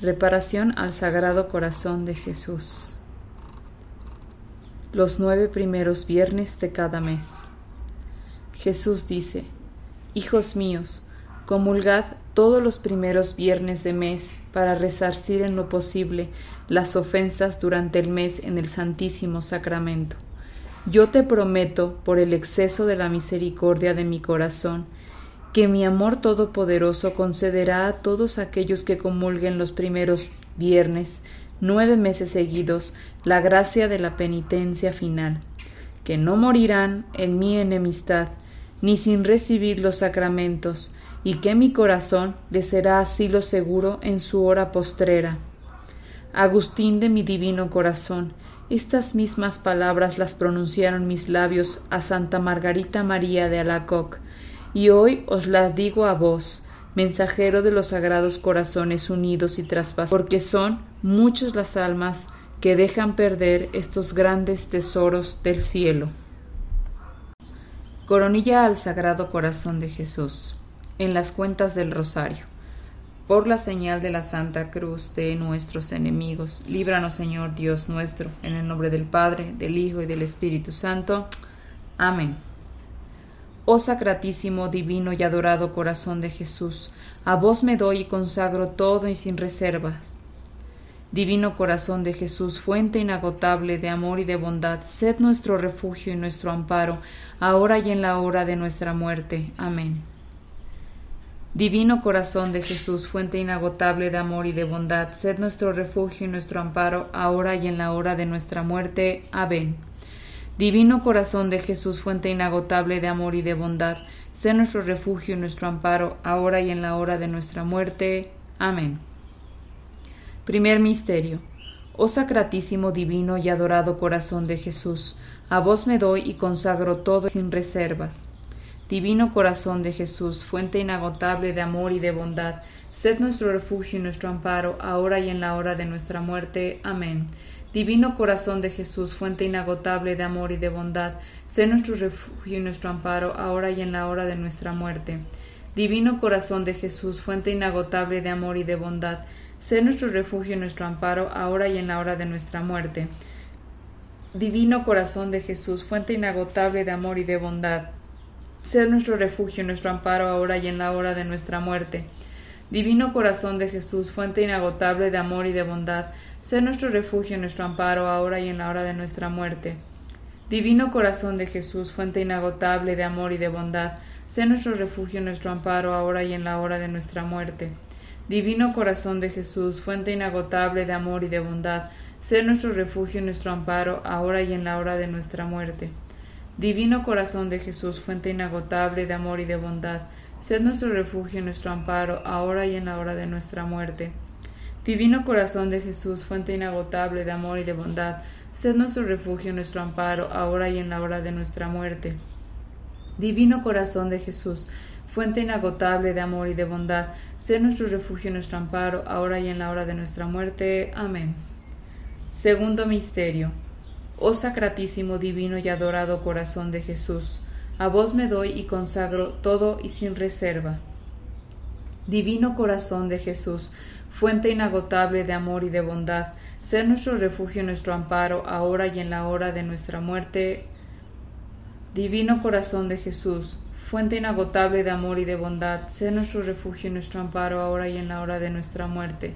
Reparación al Sagrado Corazón de Jesús. Los nueve primeros viernes de cada mes. Jesús dice, Hijos míos, comulgad todos los primeros viernes de mes para resarcir en lo posible las ofensas durante el mes en el Santísimo Sacramento. Yo te prometo, por el exceso de la misericordia de mi corazón, que mi amor todopoderoso concederá a todos aquellos que comulguen los primeros viernes, nueve meses seguidos, la gracia de la penitencia final, que no morirán en mi enemistad, ni sin recibir los sacramentos, y que mi corazón les será asilo seguro en su hora postrera. Agustín de mi divino corazón, estas mismas palabras las pronunciaron mis labios a Santa Margarita María de Alacoc, y hoy os las digo a vos, mensajero de los sagrados corazones unidos y traspasados, porque son muchas las almas que dejan perder estos grandes tesoros del cielo. Coronilla al Sagrado Corazón de Jesús, en las cuentas del Rosario. Por la señal de la Santa Cruz de nuestros enemigos, líbranos Señor Dios nuestro, en el nombre del Padre, del Hijo y del Espíritu Santo. Amén. Oh sacratísimo, divino y adorado corazón de Jesús, a vos me doy y consagro todo y sin reservas. Divino corazón de Jesús, fuente inagotable de amor y de bondad, sed nuestro refugio y nuestro amparo, ahora y en la hora de nuestra muerte. Amén. Divino corazón de Jesús, fuente inagotable de amor y de bondad, sed nuestro refugio y nuestro amparo, ahora y en la hora de nuestra muerte. Amén. Divino corazón de Jesús, fuente inagotable de amor y de bondad, sé nuestro refugio y nuestro amparo, ahora y en la hora de nuestra muerte. Amén. Primer Misterio. Oh sacratísimo, divino y adorado corazón de Jesús, a vos me doy y consagro todo sin reservas. Divino corazón de Jesús, fuente inagotable de amor y de bondad, sed nuestro refugio y nuestro amparo, ahora y en la hora de nuestra muerte. Amén. Divino corazón de Jesús, fuente inagotable de amor y de bondad, sé nuestro refugio y nuestro amparo, ahora y en la hora de nuestra muerte. Divino corazón de Jesús, fuente inagotable de amor y de bondad, sé nuestro refugio y nuestro amparo, ahora y en la hora de nuestra muerte. Divino corazón de Jesús, fuente inagotable de amor y de bondad, sé nuestro refugio y nuestro amparo, ahora y en la hora de nuestra muerte. Divino corazón de Jesús, fuente inagotable de amor y de bondad, Sé nuestro refugio y nuestro amparo ahora y en la hora de nuestra muerte. Divino corazón de Jesús, fuente inagotable de amor y de bondad, sé nuestro refugio y nuestro amparo ahora y en la hora de nuestra muerte. Divino corazón de Jesús, fuente inagotable de amor y de bondad, sé nuestro refugio y nuestro amparo ahora y en la hora de nuestra muerte. Divino corazón de Jesús, fuente inagotable de amor y de bondad, sé nuestro refugio y nuestro amparo ahora y en la hora de nuestra muerte. Divino corazón de Jesús, fuente inagotable de amor y de bondad, sed nuestro refugio, nuestro amparo, ahora y en la hora de nuestra muerte. Divino corazón de Jesús, fuente inagotable de amor y de bondad, sed nuestro refugio, nuestro amparo, ahora y en la hora de nuestra muerte. Amén. Segundo Misterio. Oh sacratísimo, divino y adorado corazón de Jesús, a vos me doy y consagro todo y sin reserva. Divino corazón de Jesús, fuente inagotable de amor y de bondad, sé nuestro refugio y nuestro amparo, ahora y en la hora de nuestra muerte. Divino corazón de Jesús, fuente inagotable de amor y de bondad, sé nuestro refugio y nuestro amparo, ahora y en la hora de nuestra muerte.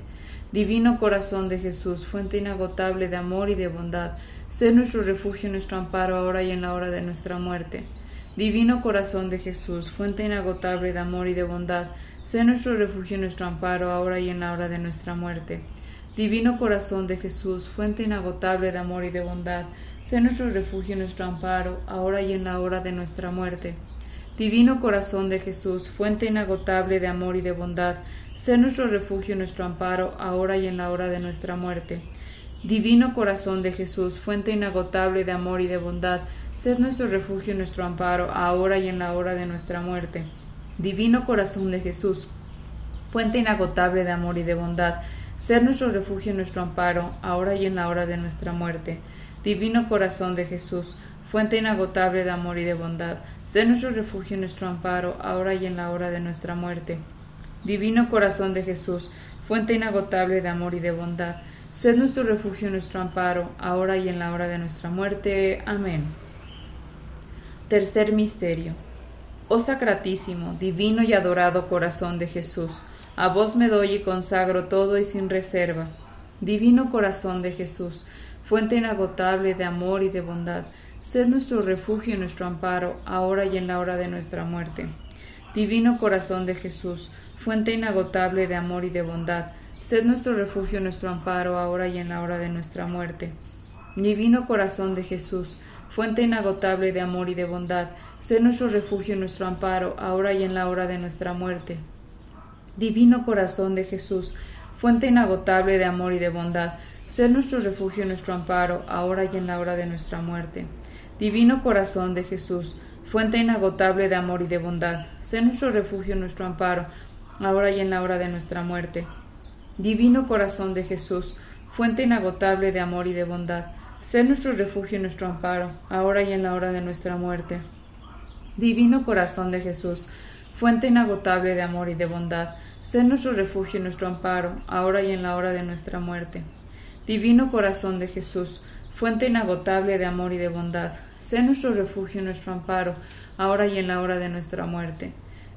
Divino corazón de Jesús, fuente inagotable de amor y de bondad, sé nuestro refugio y nuestro amparo, ahora y en la hora de nuestra muerte. Divino corazón de Jesús, fuente inagotable de amor y de bondad, Sé nuestro refugio y nuestro amparo, ahora y en la hora de nuestra muerte. Divino corazón de Jesús, fuente inagotable de amor y de bondad, sé nuestro refugio y nuestro amparo, ahora y en la hora de nuestra muerte. Divino corazón de Jesús, fuente inagotable de amor y de bondad, sé nuestro refugio y nuestro amparo, ahora y en la hora de nuestra muerte. Divino corazón de Jesús, fuente inagotable de amor y de bondad, sed nuestro refugio y nuestro amparo, ahora y en la hora de nuestra muerte. Divino corazón de Jesús, fuente inagotable de amor y de bondad, sed nuestro refugio y nuestro amparo, ahora y en la hora de nuestra muerte. Divino corazón de Jesús, fuente inagotable de amor y de bondad, sé nuestro refugio y nuestro amparo, ahora y en la hora de nuestra muerte. Divino corazón de Jesús, fuente inagotable de amor y de bondad, sed nuestro refugio y nuestro amparo, ahora y en la hora de nuestra muerte. Amén. Tercer misterio. Oh sacratísimo, divino y adorado corazón de Jesús, a vos me doy y consagro todo y sin reserva. Divino corazón de Jesús, fuente inagotable de amor y de bondad, Sed nuestro refugio y nuestro amparo, ahora y en la hora de nuestra muerte. Divino corazón de Jesús, fuente inagotable de amor y de bondad, sed nuestro refugio nuestro amparo, ahora y en la hora de nuestra muerte. Divino corazón de Jesús, fuente inagotable de amor y de bondad, sed nuestro refugio nuestro amparo, ahora y en la hora de nuestra muerte. Divino corazón de Jesús, fuente inagotable de amor y de bondad, sed nuestro refugio nuestro amparo, ahora y en la hora de nuestra muerte. Divino corazón de Jesús, fuente inagotable de amor y de bondad, sé nuestro refugio nuestro amparo, ahora y en la hora de nuestra muerte. Divino corazón de Jesús, fuente inagotable de amor y de bondad, sé nuestro refugio y nuestro amparo, ahora y en la hora de nuestra muerte. Divino corazón de Jesús, fuente inagotable de amor y de bondad, sé nuestro refugio y nuestro amparo, ahora y en la hora de nuestra muerte. Divino corazón de Jesús, fuente inagotable de amor y de bondad, Sé nuestro refugio y nuestro amparo, ahora y en la hora de nuestra muerte.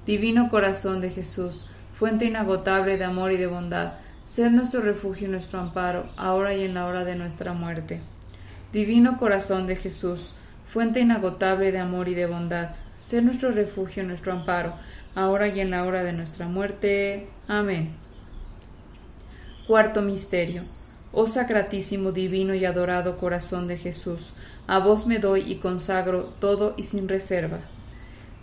Divino corazón de Jesús, fuente inagotable de amor y de bondad, sé nuestro refugio y nuestro amparo, ahora y en la hora de nuestra muerte. Divino corazón de Jesús, fuente inagotable de amor y de bondad, sé nuestro refugio y nuestro amparo, ahora y en la hora de nuestra muerte. Amén. Cuarto Misterio Oh sacratísimo, divino y adorado corazón de Jesús, a vos me doy y consagro todo y sin reserva.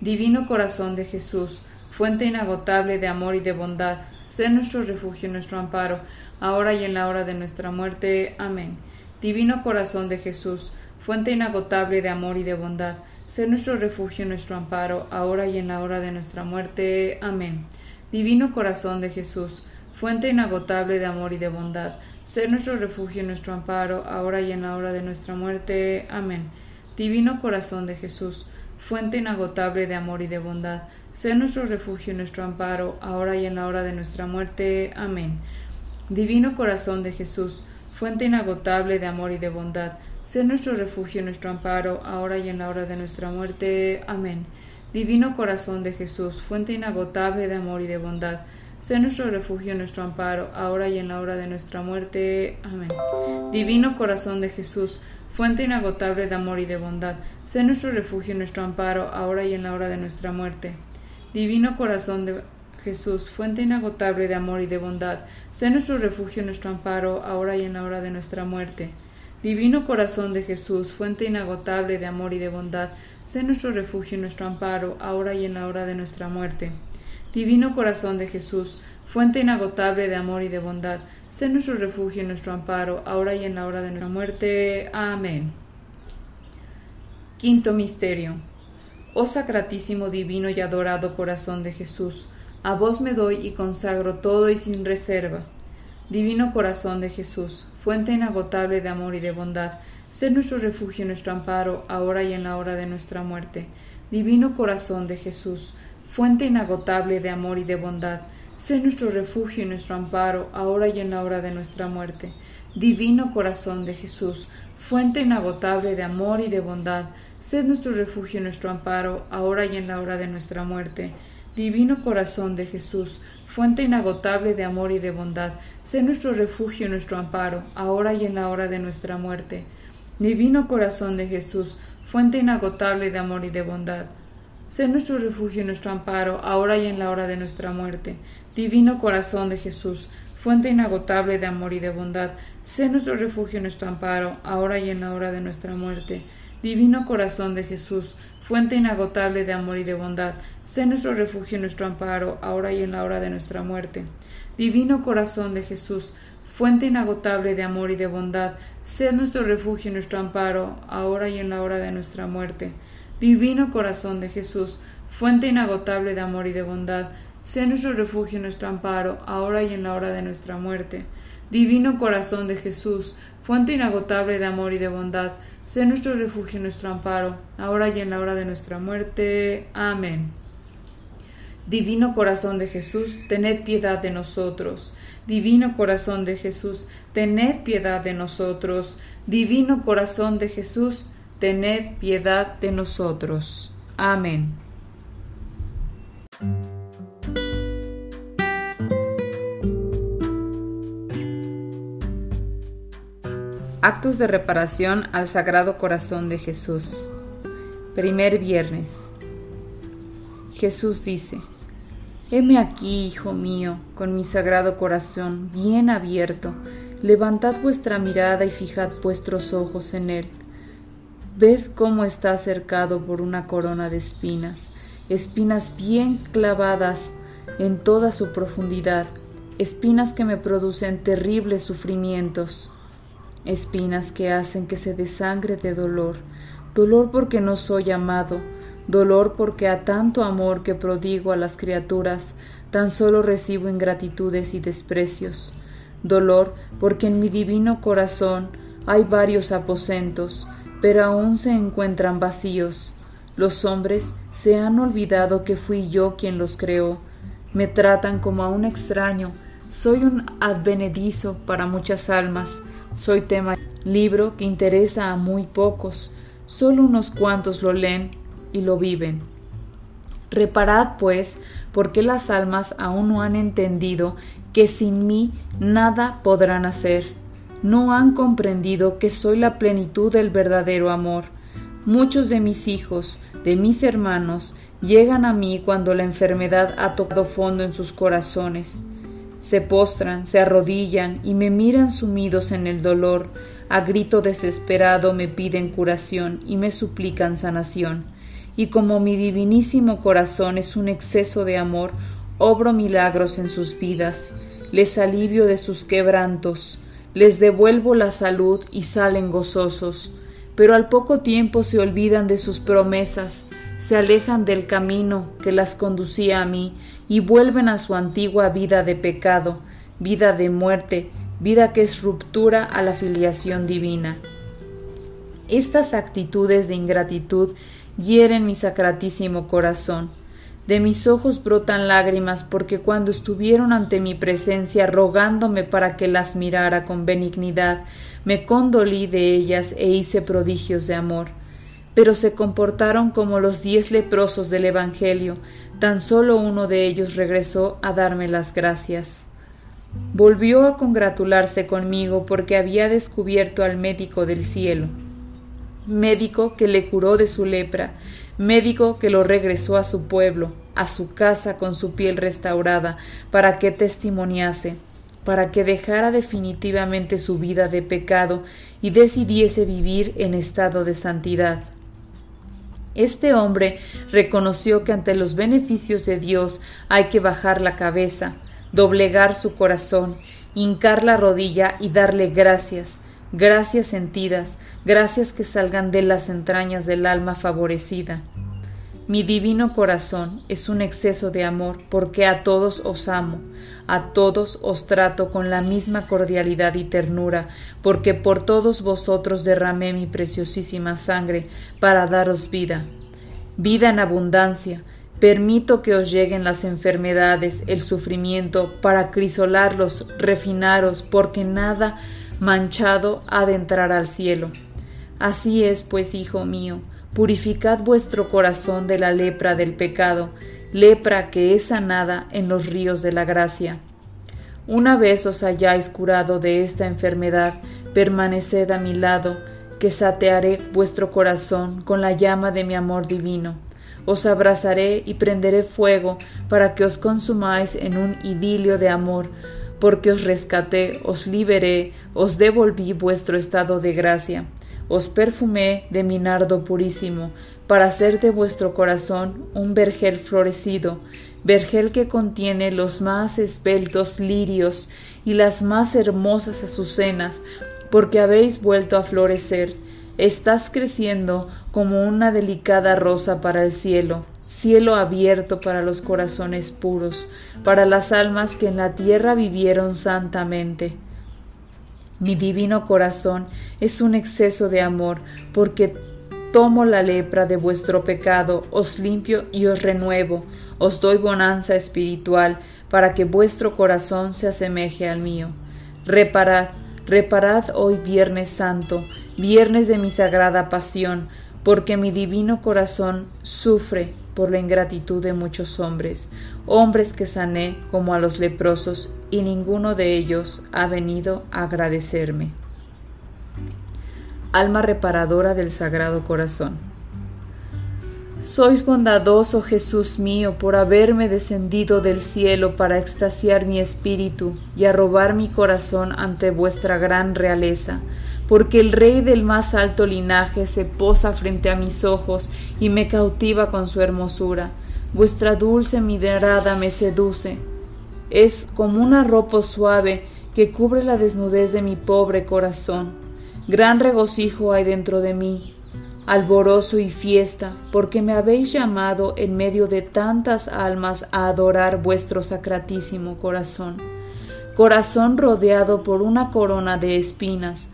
Divino corazón de Jesús, fuente inagotable de amor y de bondad, sé nuestro refugio y nuestro amparo, ahora y en la hora de nuestra muerte. Amén. Divino corazón de Jesús, fuente inagotable de amor y de bondad, sé nuestro refugio y nuestro amparo, ahora y en la hora de nuestra muerte. Amén. Divino corazón de Jesús, fuente inagotable de amor y de bondad, ser nuestro refugio y nuestro amparo, ahora y en la hora de nuestra muerte. Amén. Divino corazón de Jesús, fuente inagotable de amor y de bondad, sé nuestro refugio y nuestro amparo, ahora y en la hora de nuestra muerte. Amén. Divino corazón de Jesús, fuente inagotable de amor y de bondad, sé nuestro refugio y nuestro amparo, ahora y en la hora de nuestra muerte. Amén. Divino corazón de Jesús, fuente inagotable de amor y de bondad, Sé nuestro refugio, nuestro amparo, ahora y en la hora de nuestra muerte. Amén. Divino corazón de Jesús, fuente inagotable de amor y de bondad, sé nuestro refugio, nuestro amparo, ahora y en la hora de nuestra muerte. Divino corazón de Jesús, fuente inagotable de amor y de bondad, sé nuestro refugio, nuestro amparo, ahora y en la hora de nuestra muerte. Divino corazón de Jesús, fuente inagotable de amor y de bondad, sé nuestro refugio, nuestro amparo, ahora y en la hora de nuestra muerte. Divino corazón de Jesús, fuente inagotable de amor y de bondad, sé nuestro refugio y nuestro amparo, ahora y en la hora de nuestra muerte. Amén. Quinto Misterio. Oh sacratísimo, divino y adorado corazón de Jesús, a vos me doy y consagro todo y sin reserva. Divino corazón de Jesús, fuente inagotable de amor y de bondad, sé nuestro refugio y nuestro amparo, ahora y en la hora de nuestra muerte. Divino corazón de Jesús, fuente inagotable de amor y de bondad, sé nuestro refugio y nuestro amparo, ahora y en la hora de nuestra muerte. Divino corazón de Jesús, fuente inagotable de amor y de bondad, sé nuestro refugio y nuestro amparo, ahora y en la hora de nuestra muerte. Divino corazón de Jesús, fuente inagotable de amor y de bondad, sé nuestro refugio y nuestro amparo, ahora y en la hora de nuestra muerte. Divino corazón de Jesús, fuente inagotable de amor y de bondad, Sé nuestro refugio y nuestro amparo, ahora y en la hora de nuestra muerte. Divino corazón de Jesús, fuente inagotable de amor y de bondad, sé nuestro refugio y nuestro amparo, ahora y en la hora de nuestra muerte. Divino corazón de Jesús, fuente inagotable de amor y de bondad, sé nuestro refugio y nuestro amparo, ahora y en la hora de nuestra muerte. Divino corazón de Jesús, fuente inagotable de amor y de bondad, sé nuestro refugio y nuestro amparo, ahora y en la hora de nuestra muerte. Divino corazón de Jesús, fuente inagotable de amor y de bondad, sé nuestro refugio y nuestro amparo, ahora y en la hora de nuestra muerte. Divino corazón de Jesús, fuente inagotable de amor y de bondad, sé nuestro refugio y nuestro amparo, ahora y en la hora de nuestra muerte. Amén. Divino corazón de Jesús, tened piedad de nosotros. Divino corazón de Jesús, tened piedad de nosotros. Divino corazón de Jesús, tened piedad de nosotros. Amén. Actos de reparación al Sagrado Corazón de Jesús. Primer viernes. Jesús dice, Heme aquí, hijo mío, con mi sagrado corazón bien abierto, levantad vuestra mirada y fijad vuestros ojos en él. Ved cómo está cercado por una corona de espinas, espinas bien clavadas en toda su profundidad, espinas que me producen terribles sufrimientos espinas que hacen que se desangre de dolor, dolor porque no soy amado, dolor porque a tanto amor que prodigo a las criaturas, tan solo recibo ingratitudes y desprecios, dolor porque en mi divino corazón hay varios aposentos, pero aún se encuentran vacíos. Los hombres se han olvidado que fui yo quien los creó, me tratan como a un extraño, soy un advenedizo para muchas almas, soy tema libro que interesa a muy pocos, solo unos cuantos lo leen y lo viven. Reparad, pues, porque las almas aún no han entendido que sin mí nada podrán hacer. No han comprendido que soy la plenitud del verdadero amor. Muchos de mis hijos, de mis hermanos, llegan a mí cuando la enfermedad ha tocado fondo en sus corazones se postran, se arrodillan y me miran sumidos en el dolor, a grito desesperado me piden curación y me suplican sanación. Y como mi divinísimo corazón es un exceso de amor, obro milagros en sus vidas, les alivio de sus quebrantos, les devuelvo la salud y salen gozosos, pero al poco tiempo se olvidan de sus promesas, se alejan del camino que las conducía a mí y vuelven a su antigua vida de pecado, vida de muerte, vida que es ruptura a la filiación divina. Estas actitudes de ingratitud hieren mi sacratísimo corazón. De mis ojos brotan lágrimas porque cuando estuvieron ante mi presencia rogándome para que las mirara con benignidad, me condolí de ellas e hice prodigios de amor. Pero se comportaron como los diez leprosos del Evangelio, tan solo uno de ellos regresó a darme las gracias. Volvió a congratularse conmigo porque había descubierto al médico del cielo, médico que le curó de su lepra, médico que lo regresó a su pueblo, a su casa con su piel restaurada, para que testimoniase, para que dejara definitivamente su vida de pecado y decidiese vivir en estado de santidad. Este hombre reconoció que ante los beneficios de Dios hay que bajar la cabeza, doblegar su corazón, hincar la rodilla y darle gracias, gracias sentidas, gracias que salgan de las entrañas del alma favorecida. Mi divino corazón es un exceso de amor porque a todos os amo, a todos os trato con la misma cordialidad y ternura, porque por todos vosotros derramé mi preciosísima sangre para daros vida, vida en abundancia. Permito que os lleguen las enfermedades, el sufrimiento, para crisolarlos, refinaros, porque nada manchado ha de entrar al cielo. Así es, pues, hijo mío, purificad vuestro corazón de la lepra del pecado, lepra que es sanada en los ríos de la gracia. Una vez os hayáis curado de esta enfermedad, permaneced a mi lado, que satearé vuestro corazón con la llama de mi amor divino. Os abrazaré y prenderé fuego para que os consumáis en un idilio de amor, porque os rescaté, os liberé, os devolví vuestro estado de gracia os perfumé de mi nardo purísimo, para hacer de vuestro corazón un vergel florecido, vergel que contiene los más esbeltos lirios y las más hermosas azucenas, porque habéis vuelto a florecer. Estás creciendo como una delicada rosa para el cielo, cielo abierto para los corazones puros, para las almas que en la tierra vivieron santamente. Mi divino corazón es un exceso de amor, porque tomo la lepra de vuestro pecado, os limpio y os renuevo, os doy bonanza espiritual, para que vuestro corazón se asemeje al mío. Reparad, reparad hoy Viernes Santo, viernes de mi sagrada pasión, porque mi divino corazón sufre por la ingratitud de muchos hombres, hombres que sané como a los leprosos, y ninguno de ellos ha venido a agradecerme. Alma reparadora del Sagrado Corazón. Sois bondadoso, Jesús mío, por haberme descendido del cielo para extasiar mi espíritu y arrobar mi corazón ante vuestra gran realeza, porque el Rey del más alto linaje se posa frente a mis ojos y me cautiva con su hermosura. Vuestra dulce mirada me seduce. Es como una ropa suave que cubre la desnudez de mi pobre corazón. Gran regocijo hay dentro de mí, alborozo y fiesta, porque me habéis llamado en medio de tantas almas a adorar vuestro sacratísimo corazón. Corazón rodeado por una corona de espinas,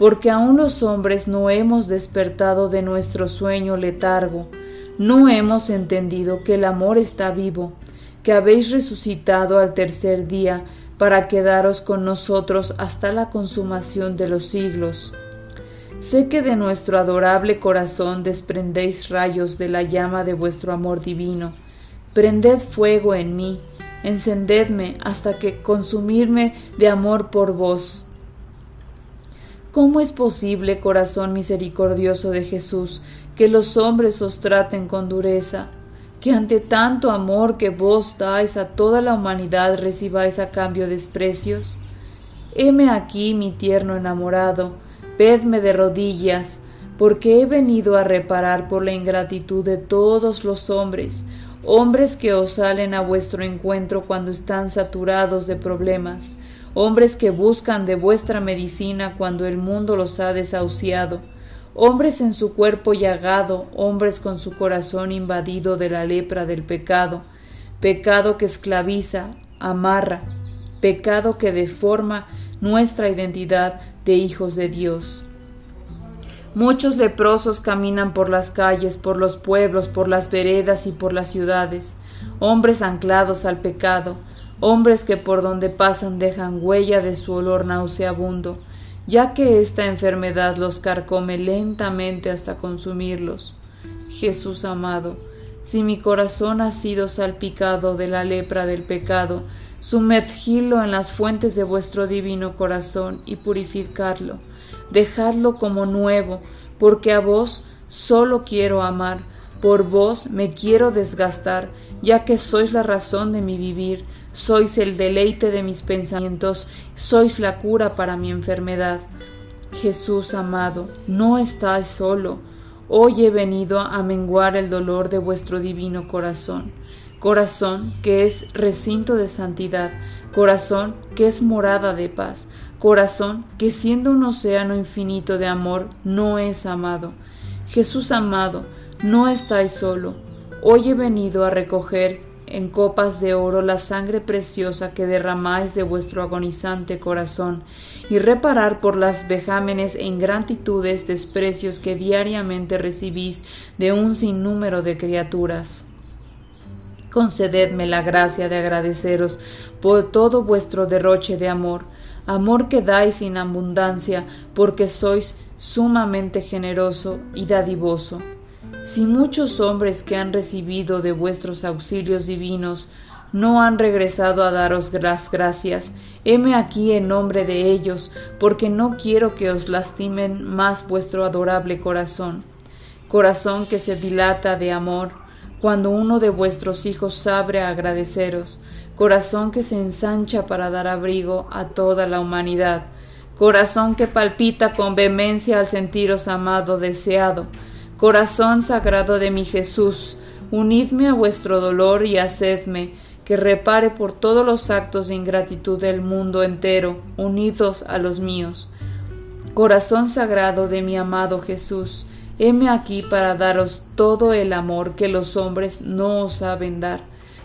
porque aún los hombres no hemos despertado de nuestro sueño letargo, no hemos entendido que el amor está vivo, que habéis resucitado al tercer día para quedaros con nosotros hasta la consumación de los siglos. Sé que de nuestro adorable corazón desprendéis rayos de la llama de vuestro amor divino. Prended fuego en mí, encendedme hasta que consumirme de amor por vos. ¿Cómo es posible, corazón misericordioso de Jesús, que los hombres os traten con dureza, que ante tanto amor que vos dais a toda la humanidad recibáis a cambio desprecios? Heme aquí, mi tierno enamorado, vedme de rodillas, porque he venido a reparar por la ingratitud de todos los hombres, hombres que os salen a vuestro encuentro cuando están saturados de problemas, hombres que buscan de vuestra medicina cuando el mundo los ha desahuciado, hombres en su cuerpo llagado, hombres con su corazón invadido de la lepra del pecado, pecado que esclaviza, amarra, pecado que deforma nuestra identidad de hijos de Dios. Muchos leprosos caminan por las calles, por los pueblos, por las veredas y por las ciudades, hombres anclados al pecado, hombres que por donde pasan dejan huella de su olor nauseabundo, ya que esta enfermedad los carcome lentamente hasta consumirlos. Jesús amado, si mi corazón ha sido salpicado de la lepra del pecado, Sumergidlo en las fuentes de vuestro divino corazón y purificarlo. Dejadlo como nuevo, porque a vos solo quiero amar, por vos me quiero desgastar, ya que sois la razón de mi vivir, sois el deleite de mis pensamientos, sois la cura para mi enfermedad. Jesús amado, no estáis solo, hoy he venido a menguar el dolor de vuestro divino corazón corazón que es recinto de santidad, corazón que es morada de paz, corazón que siendo un océano infinito de amor no es amado. Jesús amado, no estáis solo. Hoy he venido a recoger en copas de oro la sangre preciosa que derramáis de vuestro agonizante corazón, y reparar por las vejámenes e ingratitudes desprecios que diariamente recibís de un sinnúmero de criaturas concededme la gracia de agradeceros por todo vuestro derroche de amor, amor que dais sin abundancia, porque sois sumamente generoso y dadivoso. Si muchos hombres que han recibido de vuestros auxilios divinos no han regresado a daros las gracias, heme aquí en nombre de ellos, porque no quiero que os lastimen más vuestro adorable corazón, corazón que se dilata de amor, cuando uno de vuestros hijos sabe agradeceros, corazón que se ensancha para dar abrigo a toda la humanidad, corazón que palpita con vehemencia al sentiros amado, deseado, corazón sagrado de mi Jesús, unidme a vuestro dolor y hacedme que repare por todos los actos de ingratitud del mundo entero, unidos a los míos. Corazón sagrado de mi amado Jesús, heme aquí para daros todo el amor que los hombres no os saben dar,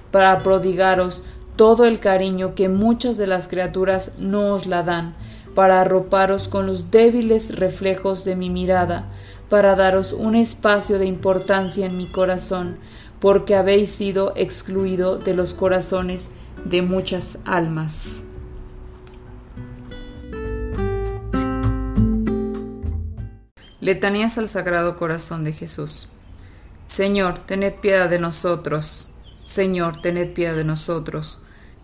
para prodigaros todo el cariño que muchas de las criaturas no os la dan, para arroparos con los débiles reflejos de mi mirada, para daros un espacio de importancia en mi corazón, porque habéis sido excluido de los corazones de muchas almas. Letanías al Sagrado Corazón de Jesús. Señor, tened piedad de nosotros. Señor, tened piedad de nosotros.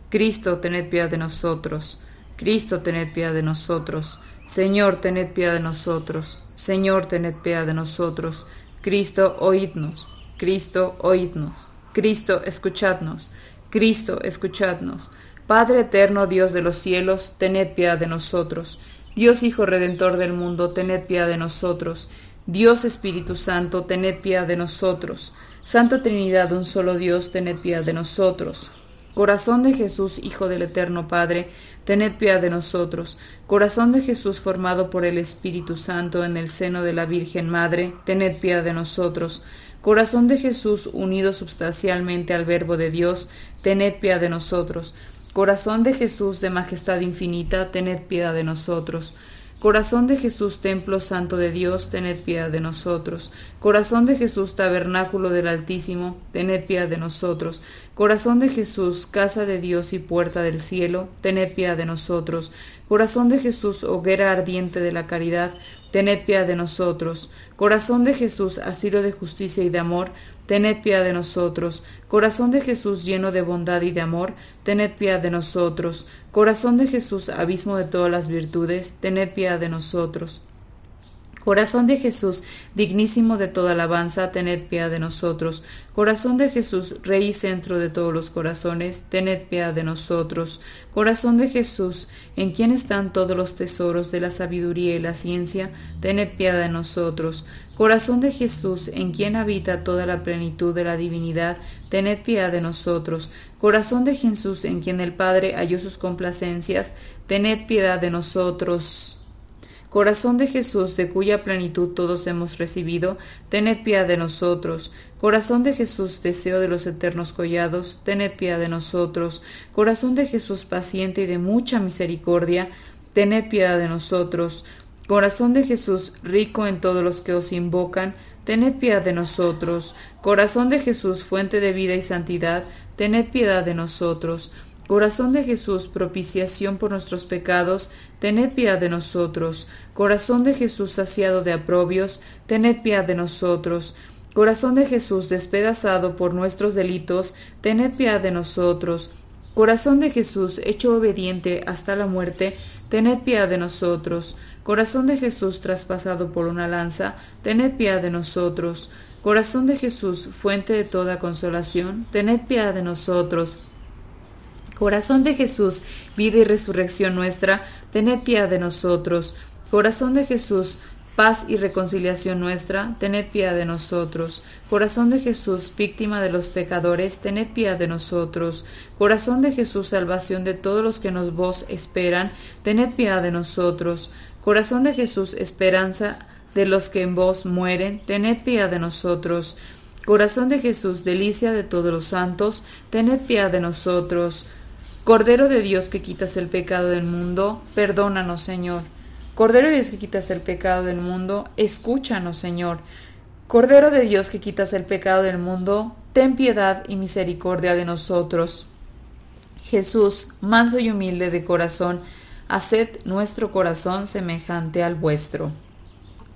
Cristo, tened piedad de nosotros. Cristo, tened piedad de nosotros. Señor, tened piedad de nosotros. Señor, tened piedad de nosotros. Cristo, oídnos. Cristo, oídnos. Cristo, escuchadnos. Cristo, escuchadnos. Padre eterno, Dios de los cielos, tened piedad de nosotros. Dios Hijo Redentor del mundo, tened piedad de nosotros. Dios Espíritu Santo, tened piedad de nosotros. Santa Trinidad, un solo Dios, tened piedad de nosotros. Corazón de Jesús, Hijo del Eterno Padre, tened piedad de nosotros. Corazón de Jesús formado por el Espíritu Santo en el seno de la Virgen Madre, tened piedad de nosotros. Corazón de Jesús unido substancialmente al Verbo de Dios, tened piedad de nosotros. Corazón de Jesús de majestad infinita, tened piedad de nosotros. Corazón de Jesús, templo santo de Dios, tened piedad de nosotros. Corazón de Jesús, tabernáculo del Altísimo, tened piedad de nosotros. Corazón de Jesús, casa de Dios y puerta del cielo, tened piedad de nosotros. Corazón de Jesús, hoguera ardiente de la caridad, tened piedad de nosotros. Corazón de Jesús, asilo de justicia y de amor, tened piedad de nosotros. Corazón de Jesús lleno de bondad y de amor, tened piedad de nosotros. Corazón de Jesús, abismo de todas las virtudes, tened piedad de nosotros. Corazón de Jesús, dignísimo de toda alabanza, tened piedad de nosotros. Corazón de Jesús, Rey y centro de todos los corazones, tened piedad de nosotros. Corazón de Jesús, en quien están todos los tesoros de la sabiduría y la ciencia, tened piedad de nosotros. Corazón de Jesús, en quien habita toda la plenitud de la divinidad, tened piedad de nosotros. Corazón de Jesús, en quien el Padre halló sus complacencias, tened piedad de nosotros. Corazón de Jesús, de cuya plenitud todos hemos recibido, tened piedad de nosotros. Corazón de Jesús, deseo de los eternos collados, tened piedad de nosotros. Corazón de Jesús, paciente y de mucha misericordia, tened piedad de nosotros. Corazón de Jesús, rico en todos los que os invocan, tened piedad de nosotros. Corazón de Jesús, fuente de vida y santidad, tened piedad de nosotros. Corazón de Jesús, propiciación por nuestros pecados, tened piedad de nosotros. Corazón de Jesús, saciado de aprobios, tened piedad de nosotros. Corazón de Jesús, despedazado por nuestros delitos, tened piedad de nosotros. Corazón de Jesús, hecho obediente hasta la muerte, tened piedad de nosotros. Corazón de Jesús, traspasado por una lanza, tened piedad de nosotros. Corazón de Jesús, fuente de toda consolación, tened piedad de nosotros. Corazón de Jesús, vida y resurrección nuestra, tened piedad de nosotros. Corazón de Jesús, paz y reconciliación nuestra, tened piedad de nosotros. Corazón de Jesús, víctima de los pecadores, tened piedad de nosotros. Corazón de Jesús, salvación de todos los que nos vos esperan, tened piedad de nosotros. Corazón de Jesús, esperanza de los que en vos mueren, tened piedad de nosotros. Corazón de Jesús, delicia de todos los santos, tened piedad de nosotros. Cordero de Dios que quitas el pecado del mundo, perdónanos, Señor. Cordero de Dios que quitas el pecado del mundo, escúchanos, Señor. Cordero de Dios que quitas el pecado del mundo, ten piedad y misericordia de nosotros. Jesús, manso y humilde de corazón, haced nuestro corazón semejante al vuestro.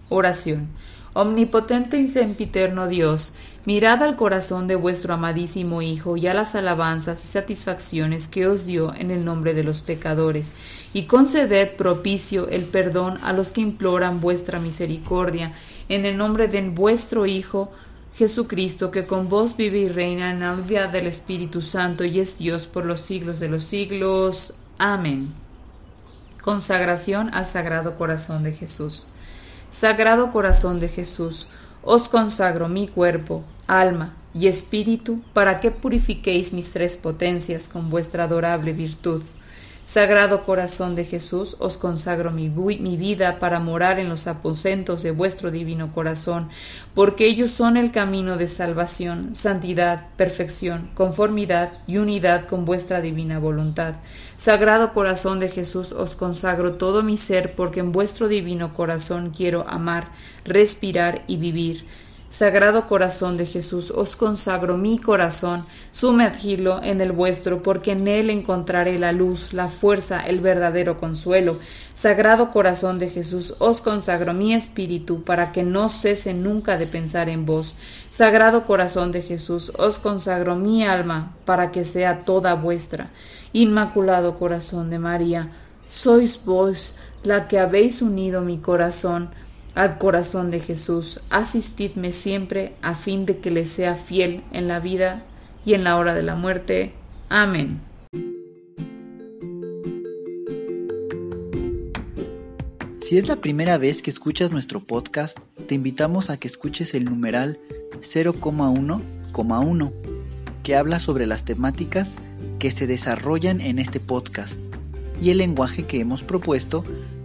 Oración. Omnipotente y sempiterno Dios, mirad al corazón de vuestro amadísimo Hijo y a las alabanzas y satisfacciones que os dio en el nombre de los pecadores, y conceded propicio el perdón a los que imploran vuestra misericordia, en el nombre de vuestro Hijo, Jesucristo, que con vos vive y reina en la unidad del Espíritu Santo y es Dios por los siglos de los siglos. Amén. Consagración al Sagrado Corazón de Jesús. Sagrado Corazón de Jesús, os consagro mi cuerpo, alma y espíritu para que purifiquéis mis tres potencias con vuestra adorable virtud Sagrado corazón de Jesús, os consagro mi, mi, vida para morar en los aposentos de vuestro divino corazón, porque ellos son el camino de salvación, santidad, perfección, conformidad y unidad con vuestra divina voluntad. Sagrado corazón de Jesús, os consagro todo mi ser, porque en vuestro divino corazón quiero amar, respirar y vivir. Sagrado corazón de Jesús, os consagro mi corazón, sumergidlo en el vuestro, porque en él encontraré la luz, la fuerza, el verdadero consuelo. Sagrado corazón de Jesús, os consagro mi espíritu, para que no cese nunca de pensar en vos. Sagrado corazón de Jesús, os consagro mi alma, para que sea toda vuestra. Inmaculado corazón de María, sois vos la que habéis unido mi corazón al corazón de Jesús. Asistidme siempre a fin de que le sea fiel en la vida y en la hora de la muerte. Amén. Si es la primera vez que escuchas nuestro podcast, te invitamos a que escuches el numeral 0,1,1, que habla sobre las temáticas que se desarrollan en este podcast y el lenguaje que hemos propuesto